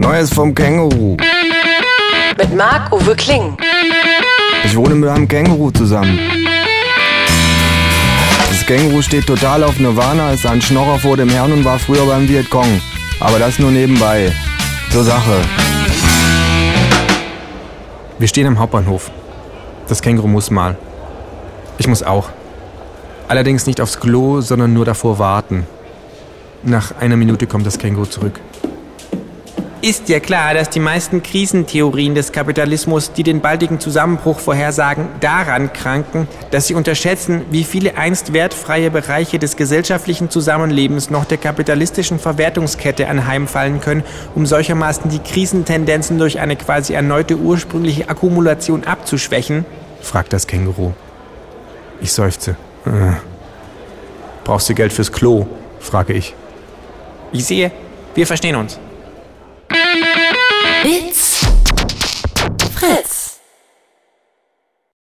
Neues vom Känguru. Mit Marc-Uwe Kling. Ich wohne mit einem Känguru zusammen. Das Känguru steht total auf Nirvana, ist ein Schnorrer vor dem Herrn und war früher beim Vietcong. Aber das nur nebenbei. Zur Sache. Wir stehen am Hauptbahnhof. Das Känguru muss mal. Ich muss auch. Allerdings nicht aufs Klo, sondern nur davor warten. Nach einer Minute kommt das Känguru zurück. Ist ja klar, dass die meisten Krisentheorien des Kapitalismus, die den baldigen Zusammenbruch vorhersagen, daran kranken, dass sie unterschätzen, wie viele einst wertfreie Bereiche des gesellschaftlichen Zusammenlebens noch der kapitalistischen Verwertungskette anheimfallen können, um solchermaßen die Krisentendenzen durch eine quasi erneute ursprüngliche Akkumulation abzuschwächen? fragt das Känguru. Ich seufze. Äh. Brauchst du Geld fürs Klo? frage ich. Ich sehe, wir verstehen uns. It